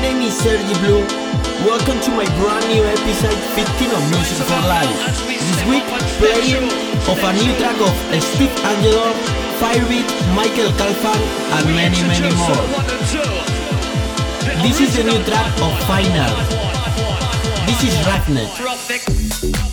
Name is Sergi Blue. Welcome to my brand new episode 15 of Music for Life. This week, playing of a new track of Steve Angello, Firebeat, Michael Calfan, and many, many more. This is the new track of Final. This is Ragnet.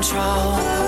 Control.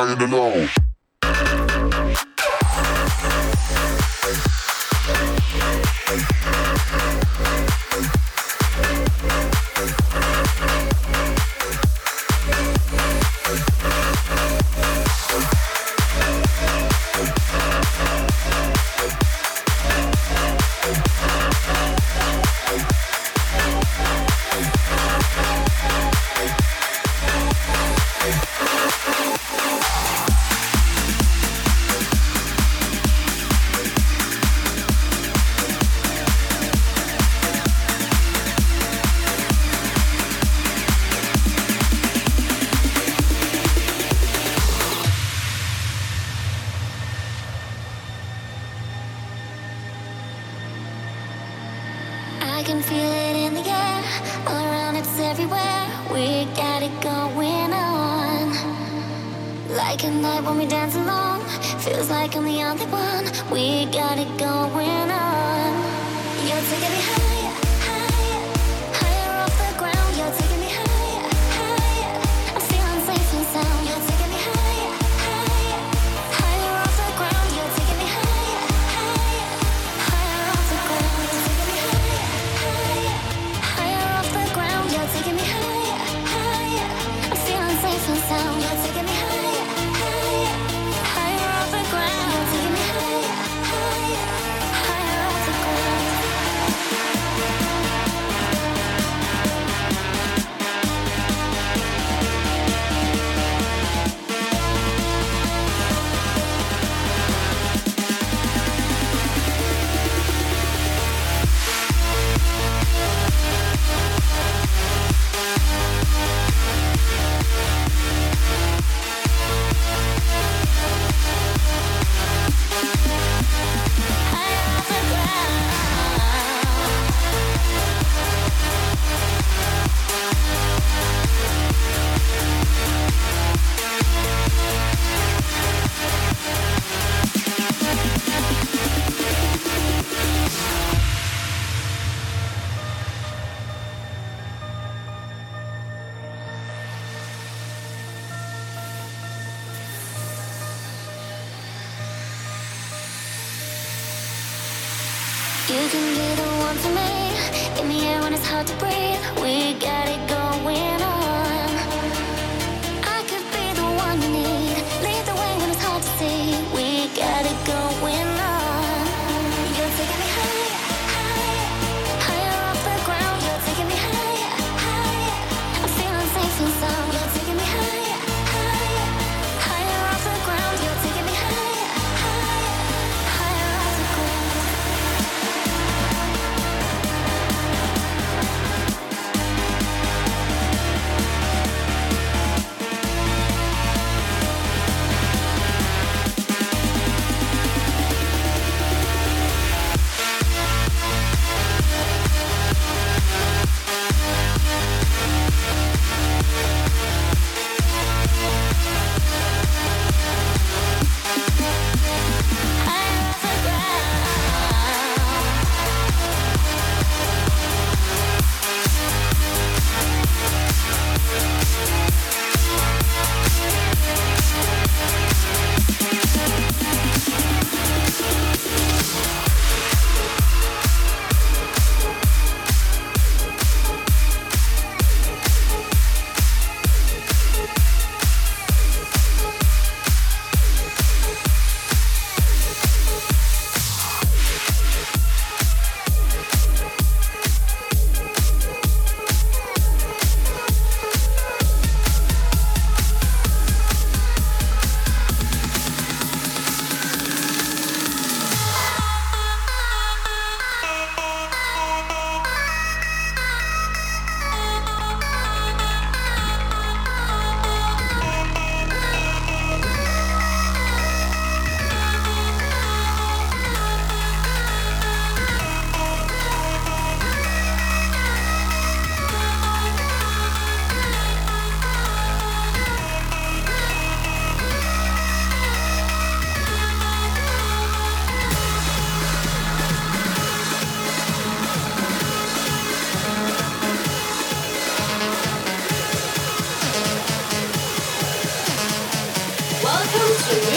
higher than.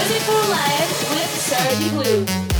Music for Life with Sergi Blue.